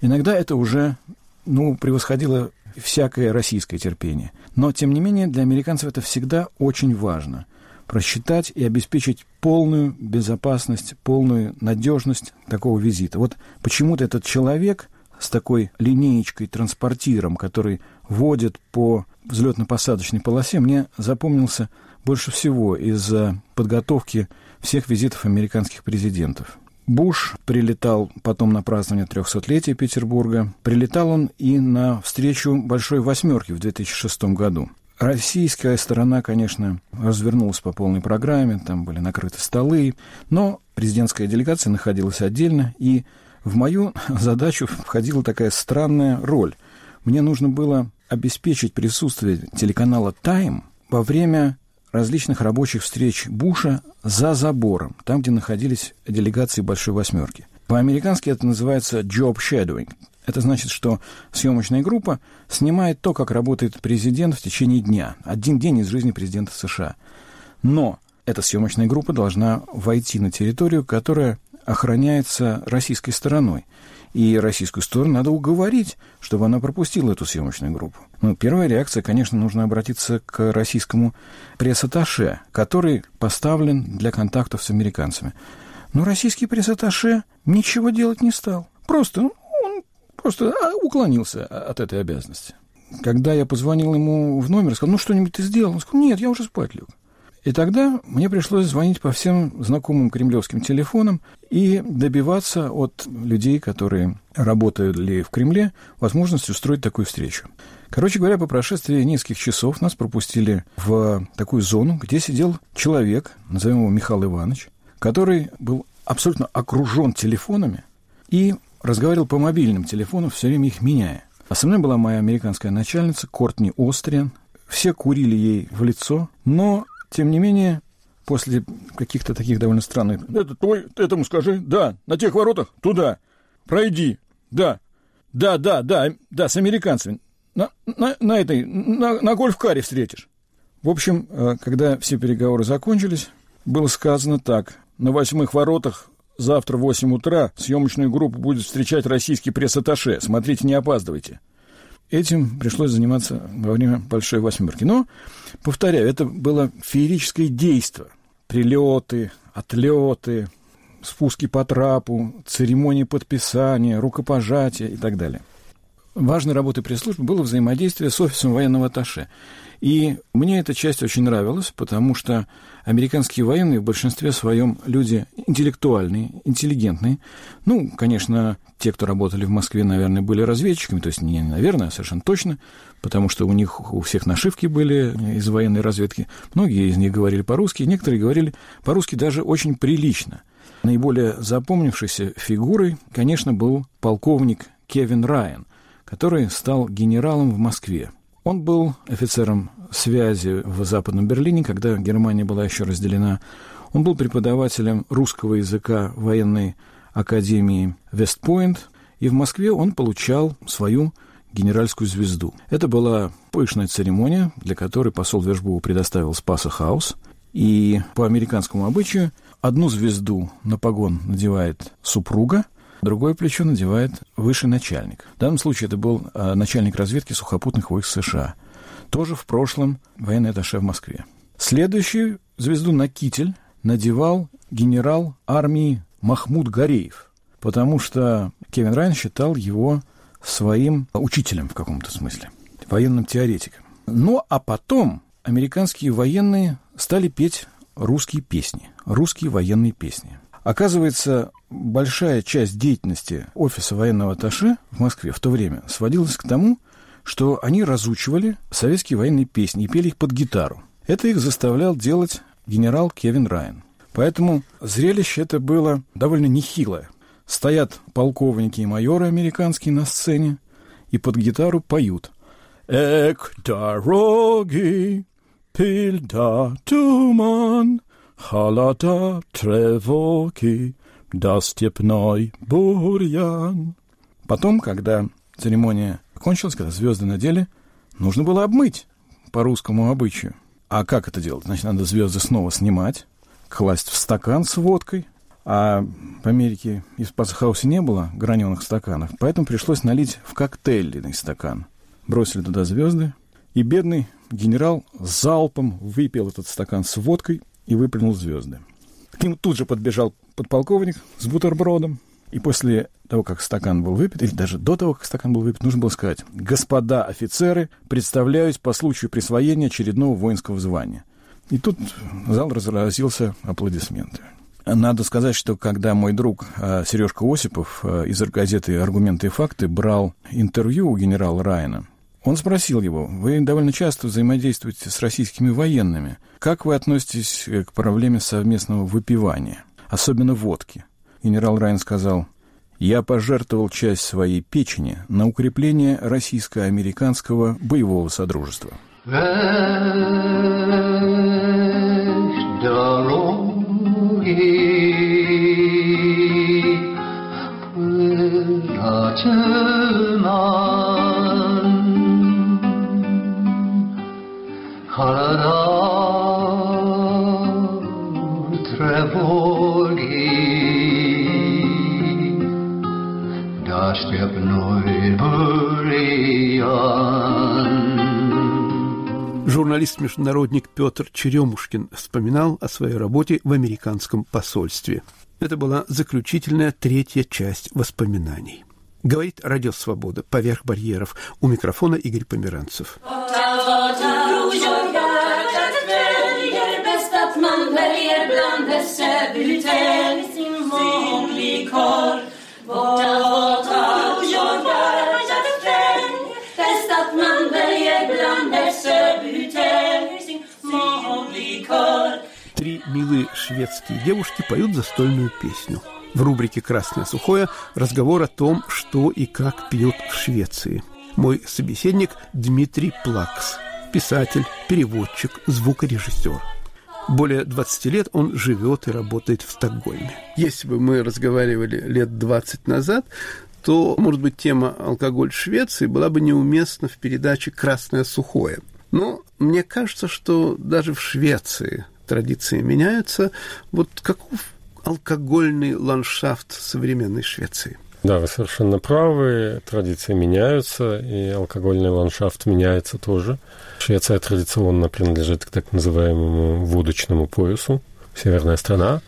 Иногда это уже, ну, превосходило всякое российское терпение. Но, тем не менее, для американцев это всегда очень важно – просчитать и обеспечить полную безопасность, полную надежность такого визита. Вот почему-то этот человек с такой линеечкой, транспортиром, который водит по взлетно-посадочной полосе, мне запомнился больше всего из-за подготовки всех визитов американских президентов. Буш прилетал потом на празднование 300-летия Петербурга. Прилетал он и на встречу Большой Восьмерки в 2006 году. Российская сторона, конечно, развернулась по полной программе, там были накрыты столы, но президентская делегация находилась отдельно, и в мою задачу входила такая странная роль. Мне нужно было обеспечить присутствие телеканала «Тайм» во время различных рабочих встреч Буша за забором, там, где находились делегации Большой Восьмерки. По-американски это называется job shadowing, это значит, что съемочная группа снимает то, как работает президент в течение дня. Один день из жизни президента США. Но эта съемочная группа должна войти на территорию, которая охраняется российской стороной. И российскую сторону надо уговорить, чтобы она пропустила эту съемочную группу. Ну, первая реакция, конечно, нужно обратиться к российскому пресс-атташе, который поставлен для контактов с американцами. Но российский пресс-атташе ничего делать не стал. Просто ну, Просто а, уклонился от этой обязанности. Когда я позвонил ему в номер, сказал, ну что-нибудь ты сделал? Он сказал, нет, я уже спать лег. И тогда мне пришлось звонить по всем знакомым кремлевским телефонам и добиваться от людей, которые работали в Кремле, возможности устроить такую встречу. Короче говоря, по прошествии нескольких часов нас пропустили в такую зону, где сидел человек, назовем его Михаил Иванович, который был абсолютно окружен телефонами и разговаривал по мобильным телефонам, все время их меняя. А со мной была моя американская начальница Кортни Остриан. Все курили ей в лицо, но, тем не менее, после каких-то таких довольно странных... Это твой, этому скажи, да, на тех воротах, туда, пройди, да, да, да, да, да, с американцами, на, на, на этой, на, на гольф-каре встретишь. В общем, э, когда все переговоры закончились, было сказано так, на восьмых воротах Завтра в 8 утра съемочную группу будет встречать российский пресс-атташе. Смотрите, не опаздывайте. этим пришлось заниматься во время Большой Восьмерки. Но, повторяю, это было феерическое действие. Прилеты, отлеты, спуски по трапу, церемонии подписания, рукопожатия и так далее. Важной работой пресс-службы было взаимодействие с офисом военного атташе. И мне эта часть очень нравилась, потому что американские военные в большинстве своем люди интеллектуальные, интеллигентные. Ну, конечно, те, кто работали в Москве, наверное, были разведчиками, то есть не наверное, а совершенно точно, потому что у них у всех нашивки были из военной разведки. Многие из них говорили по-русски, некоторые говорили по-русски даже очень прилично. Наиболее запомнившейся фигурой, конечно, был полковник Кевин Райан – который стал генералом в Москве. Он был офицером связи в Западном Берлине, когда Германия была еще разделена. Он был преподавателем русского языка военной академии Вестпойнт, и в Москве он получал свою генеральскую звезду. Это была пышная церемония, для которой посол Вержбу предоставил Спаса Хаус. И по американскому обычаю одну звезду на погон надевает супруга, другое плечо надевает высший начальник. В данном случае это был а, начальник разведки сухопутных войск США. Тоже в прошлом военный атташе в Москве. Следующую звезду на китель надевал генерал армии Махмуд Гореев, потому что Кевин Райан считал его своим учителем в каком-то смысле, военным теоретиком. Ну, а потом американские военные стали петь русские песни, русские военные песни. Оказывается, большая часть деятельности офиса военного атташе в Москве в то время сводилась к тому, что они разучивали советские военные песни и пели их под гитару. Это их заставлял делать генерал Кевин Райан. Поэтому зрелище это было довольно нехилое. Стоят полковники и майоры американские на сцене и под гитару поют. «Эк, дороги, пильда, туман, холода, тревоги, да степной бурьян. Потом, когда церемония кончилась, когда звезды надели, нужно было обмыть по русскому обычаю. А как это делать? Значит, надо звезды снова снимать, класть в стакан с водкой. А в Америке и в не было граненых стаканов, поэтому пришлось налить в коктейльный стакан. Бросили туда звезды, и бедный генерал залпом выпил этот стакан с водкой и выплюнул звезды. К нему тут же подбежал подполковник с бутербродом. И после того, как стакан был выпит, или даже до того, как стакан был выпит, нужно было сказать, «Господа офицеры, представляюсь по случаю присвоения очередного воинского звания». И тут зал разразился аплодисментами. Надо сказать, что когда мой друг а, Сережка Осипов а, из газеты «Аргументы и факты» брал интервью у генерала Райана, он спросил его, вы довольно часто взаимодействуете с российскими военными. Как вы относитесь э, к проблеме совместного выпивания, особенно водки? Генерал Райан сказал, я пожертвовал часть своей печени на укрепление российско-американского боевого содружества. Журналист-международник Петр Черемушкин вспоминал о своей работе в американском посольстве. Это была заключительная третья часть воспоминаний. Говорит Радио Свобода поверх барьеров. У микрофона Игорь Померанцев. Три милые шведские девушки поют застольную песню – в рубрике «Красное сухое» разговор о том, что и как пьют в Швеции. Мой собеседник Дмитрий Плакс, писатель, переводчик, звукорежиссер. Более 20 лет он живет и работает в Стокгольме. Если бы мы разговаривали лет 20 назад, то, может быть, тема алкоголь в Швеции была бы неуместна в передаче «Красное сухое». Но мне кажется, что даже в Швеции традиции меняются. Вот каков алкогольный ландшафт современной Швеции? Да, вы совершенно правы. Традиции меняются, и алкогольный ландшафт меняется тоже. Швеция традиционно принадлежит к так называемому водочному поясу. Северная страна.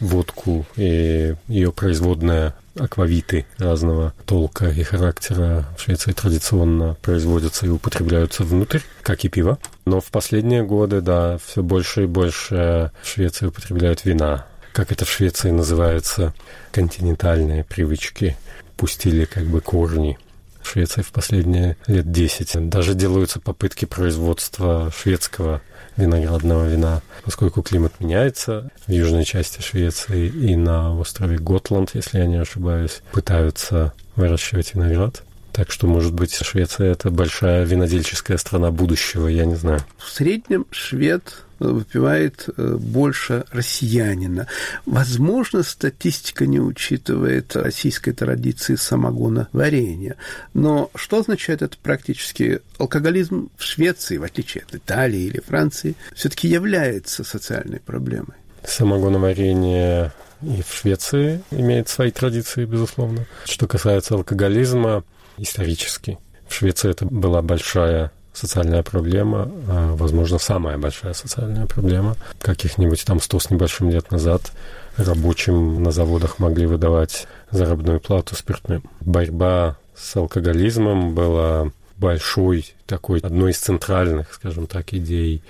Водку и ее производная аквавиты разного толка и характера в Швеции традиционно производятся и употребляются внутрь, как и пиво. Но в последние годы, да, все больше и больше в Швеции употребляют вина. Как это в Швеции называется, континентальные привычки пустили как бы корни. В Швеции в последние лет 10 даже делаются попытки производства шведского виноградного вина, поскольку климат меняется в южной части Швеции и на острове Готланд, если я не ошибаюсь, пытаются выращивать виноград. Так что, может быть, Швеция – это большая винодельческая страна будущего, я не знаю. В среднем швед выпивает э, больше россиянина. Возможно, статистика не учитывает российской традиции самогона варенья. Но что означает это практически? Алкоголизм в Швеции, в отличие от Италии или Франции, все-таки является социальной проблемой. Самогоноварение и в Швеции имеет свои традиции, безусловно. Что касается алкоголизма, исторически. В Швеции это была большая социальная проблема, а, возможно, самая большая социальная проблема. Каких-нибудь там сто с небольшим лет назад рабочим на заводах могли выдавать заработную плату спиртным. Борьба с алкоголизмом была большой такой, одной из центральных, скажем так, идей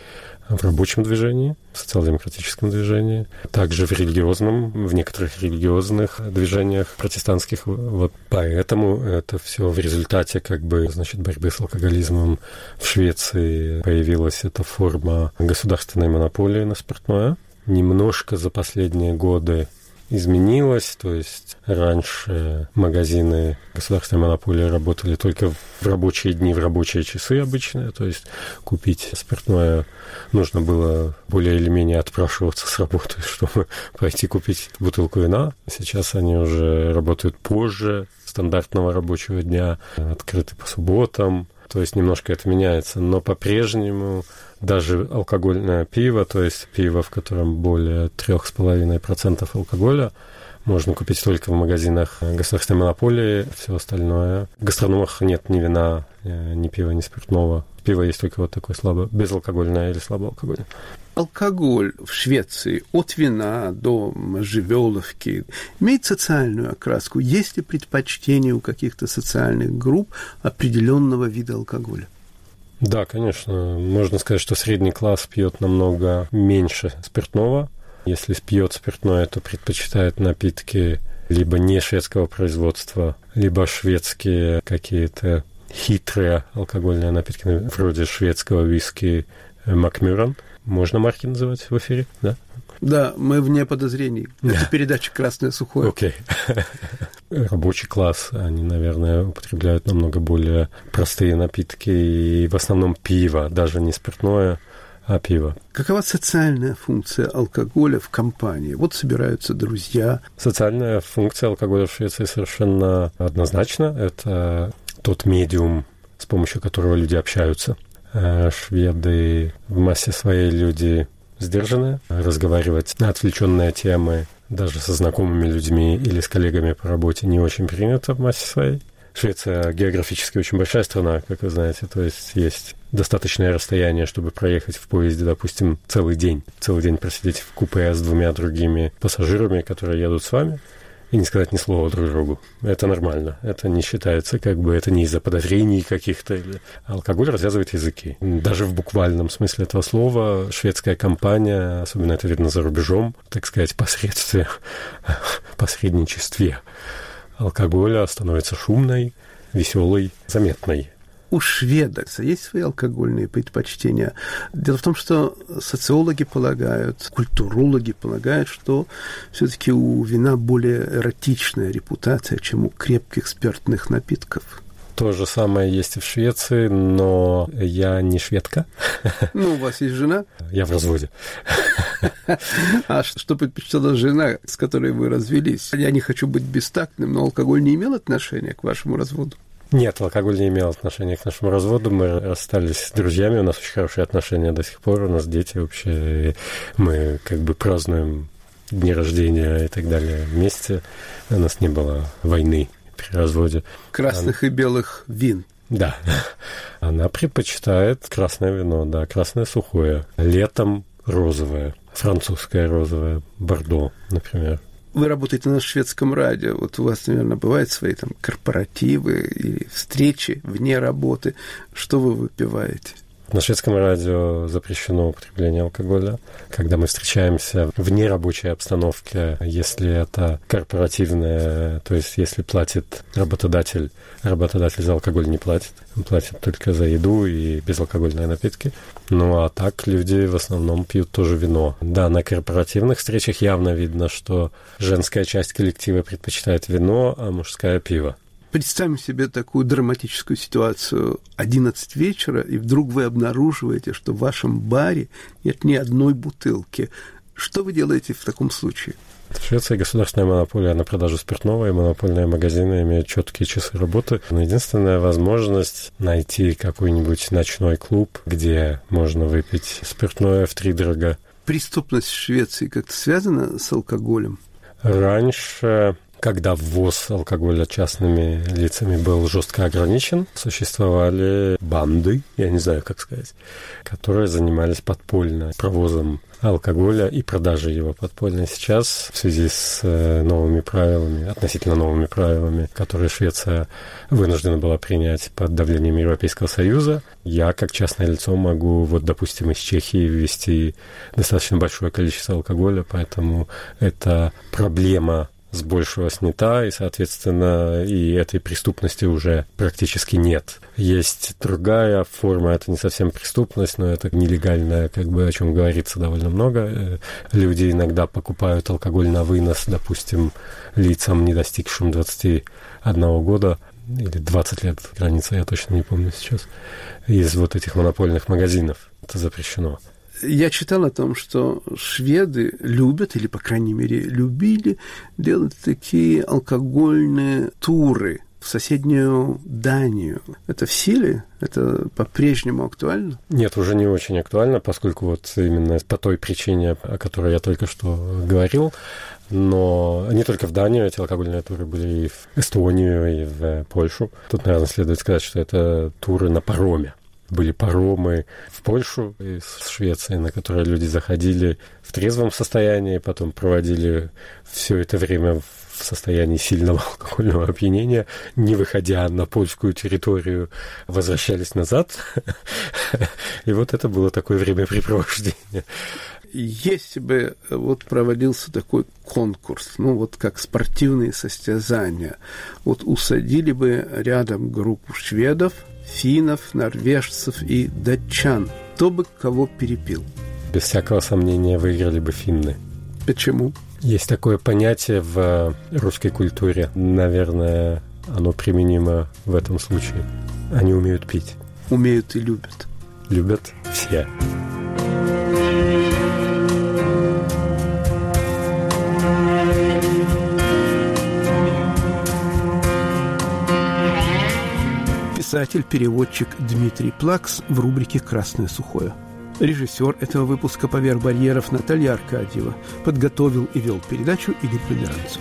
в рабочем движении, в социал-демократическом движении, также в религиозном, в некоторых религиозных движениях протестантских. Вот поэтому это все в результате как бы, значит, борьбы с алкоголизмом в Швеции появилась эта форма государственной монополии на спиртное. Немножко за последние годы изменилось, то есть раньше магазины государственной монополии работали только в рабочие дни, в рабочие часы обычные, то есть купить спиртное нужно было более или менее отпрашиваться с работы, чтобы пойти купить бутылку вина. Сейчас они уже работают позже стандартного рабочего дня, открыты по субботам, то есть немножко это меняется, но по-прежнему даже алкогольное пиво, то есть пиво, в котором более 3,5% алкоголя, можно купить только в магазинах государственной монополии, все остальное. В гастрономах нет ни вина, э, ни пива, ни спиртного. Пиво есть только вот такое слабо, безалкогольное или слабоалкогольное. Алкоголь в Швеции от вина до можжевеловки имеет социальную окраску. Есть ли предпочтение у каких-то социальных групп определенного вида алкоголя? Да, конечно. Можно сказать, что средний класс пьет намного меньше спиртного. Если пьет спиртное, то предпочитает напитки либо не шведского производства, либо шведские какие-то хитрые алкогольные напитки, вроде шведского виски Макмюран. Можно марки называть в эфире, да? Да, мы вне подозрений. Это передача «Красное сухое». Окей. Рабочий класс, они, наверное, употребляют намного более простые напитки и в основном пиво, даже не спиртное, а пиво. Какова социальная функция алкоголя в компании? Вот собираются друзья. Социальная функция алкоголя в Швеции совершенно однозначна. Это тот медиум, с помощью которого люди общаются. Э, шведы в массе своей люди сдержанные, разговаривать на отвлеченные темы даже со знакомыми людьми или с коллегами по работе не очень принято в массе своей. Швеция географически очень большая страна, как вы знаете, то есть есть достаточное расстояние, чтобы проехать в поезде, допустим, целый день. Целый день просидеть в купе с двумя другими пассажирами, которые едут с вами и не сказать ни слова друг другу. Это нормально. Это не считается, как бы это не из-за подозрений каких-то. Алкоголь развязывает языки. Даже в буквальном смысле этого слова шведская компания, особенно это видно за рубежом, так сказать, посредстве, посредничестве алкоголя становится шумной, веселой, заметной у шведов есть свои алкогольные предпочтения. Дело в том, что социологи полагают, культурологи полагают, что все-таки у вина более эротичная репутация, чем у крепких спиртных напитков. То же самое есть и в Швеции, но я не шведка. Ну, у вас есть жена? Я в разводе. А что предпочитала жена, с которой вы развелись? Я не хочу быть бестактным, но алкоголь не имел отношения к вашему разводу? Нет, алкоголь не имел отношения к нашему разводу. Мы расстались с друзьями, у нас очень хорошие отношения до сих пор, у нас дети вообще. Мы как бы празднуем дни рождения и так далее вместе. У нас не было войны при разводе. Красных и белых вин. Да. Она предпочитает красное вино, да, красное сухое. Летом розовое, французское розовое, бордо, например. Вы работаете на шведском радио. Вот у вас, наверное, бывают свои там корпоративы или встречи вне работы. Что вы выпиваете? На шведском радио запрещено употребление алкоголя. Когда мы встречаемся в нерабочей обстановке, если это корпоративное, то есть если платит работодатель, работодатель за алкоголь не платит, он платит только за еду и безалкогольные напитки. Ну а так люди в основном пьют тоже вино. Да, на корпоративных встречах явно видно, что женская часть коллектива предпочитает вино, а мужская пиво. Представим себе такую драматическую ситуацию. 11 вечера, и вдруг вы обнаруживаете, что в вашем баре нет ни одной бутылки. Что вы делаете в таком случае? В Швеции государственная монополия на продажу спиртного, и монопольные магазины имеют четкие часы работы. Но единственная возможность найти какой-нибудь ночной клуб, где можно выпить спиртное в три дорога. Преступность в Швеции как-то связана с алкоголем? Раньше когда ввоз алкоголя частными лицами был жестко ограничен, существовали банды, я не знаю, как сказать, которые занимались подпольно провозом алкоголя и продажей его подпольно. Сейчас в связи с э, новыми правилами, относительно новыми правилами, которые Швеция вынуждена была принять под давлением Европейского Союза, я как частное лицо могу, вот, допустим, из Чехии ввести достаточно большое количество алкоголя, поэтому это проблема с большего снята, и, соответственно, и этой преступности уже практически нет. Есть другая форма, это не совсем преступность, но это нелегальная, как бы о чем говорится довольно много. Э, люди иногда покупают алкоголь на вынос, допустим, лицам, не достигшим 21 года, или 20 лет граница, я точно не помню сейчас, из вот этих монопольных магазинов. Это запрещено. Я читал о том, что шведы любят, или, по крайней мере, любили делать такие алкогольные туры в соседнюю Данию. Это в силе? Это по-прежнему актуально? Нет, уже не очень актуально, поскольку вот именно по той причине, о которой я только что говорил, но не только в Данию эти алкогольные туры были и в Эстонию, и в Польшу. Тут, наверное, следует сказать, что это туры на пароме были паромы в Польшу из Швеции, на которые люди заходили в трезвом состоянии, потом проводили все это время в состоянии сильного алкогольного опьянения, не выходя на польскую территорию, возвращались назад. И вот это было такое времяпрепровождение. Если бы вот проводился такой конкурс, ну вот как спортивные состязания, вот усадили бы рядом группу шведов, финнов, норвежцев и датчан. Кто бы кого перепил? Без всякого сомнения выиграли бы финны. Почему? Есть такое понятие в русской культуре. Наверное, оно применимо в этом случае. Они умеют пить. Умеют и любят. Любят все. Писатель-переводчик Дмитрий Плакс в рубрике «Красное сухое». Режиссер этого выпуска «Поверх барьеров» Наталья Аркадьева. Подготовил и вел передачу Игорь Померанцев.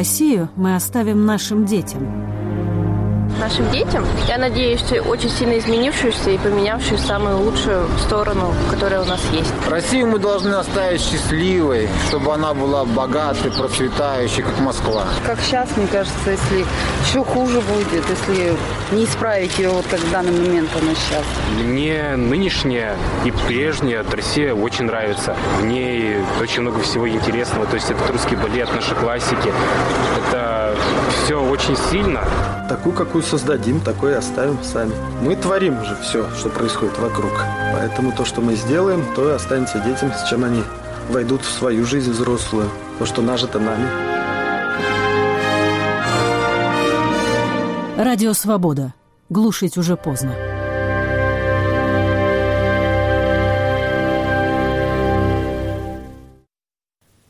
Россию мы оставим нашим детям? Нашим детям. Я надеюсь, что очень сильно изменившуюся и поменявшую самую лучшую сторону, которая у нас есть. Россию мы должны оставить счастливой, чтобы она была богатой, процветающей, как Москва. Как сейчас, мне кажется, если еще хуже будет, если не исправить ее вот как в данный момент она сейчас. Мне нынешняя и прежняя Россия очень нравится. В ней очень много всего интересного. То есть это русский балет, наши классики. Это все очень сильно. Такую, какую создадим, такой и оставим сами. Мы творим же все, что происходит вокруг. Поэтому то, что мы сделаем, то и останется детям, с чем они войдут в свою жизнь взрослую. То, что нажито нами. Радио «Свобода». Глушить уже поздно.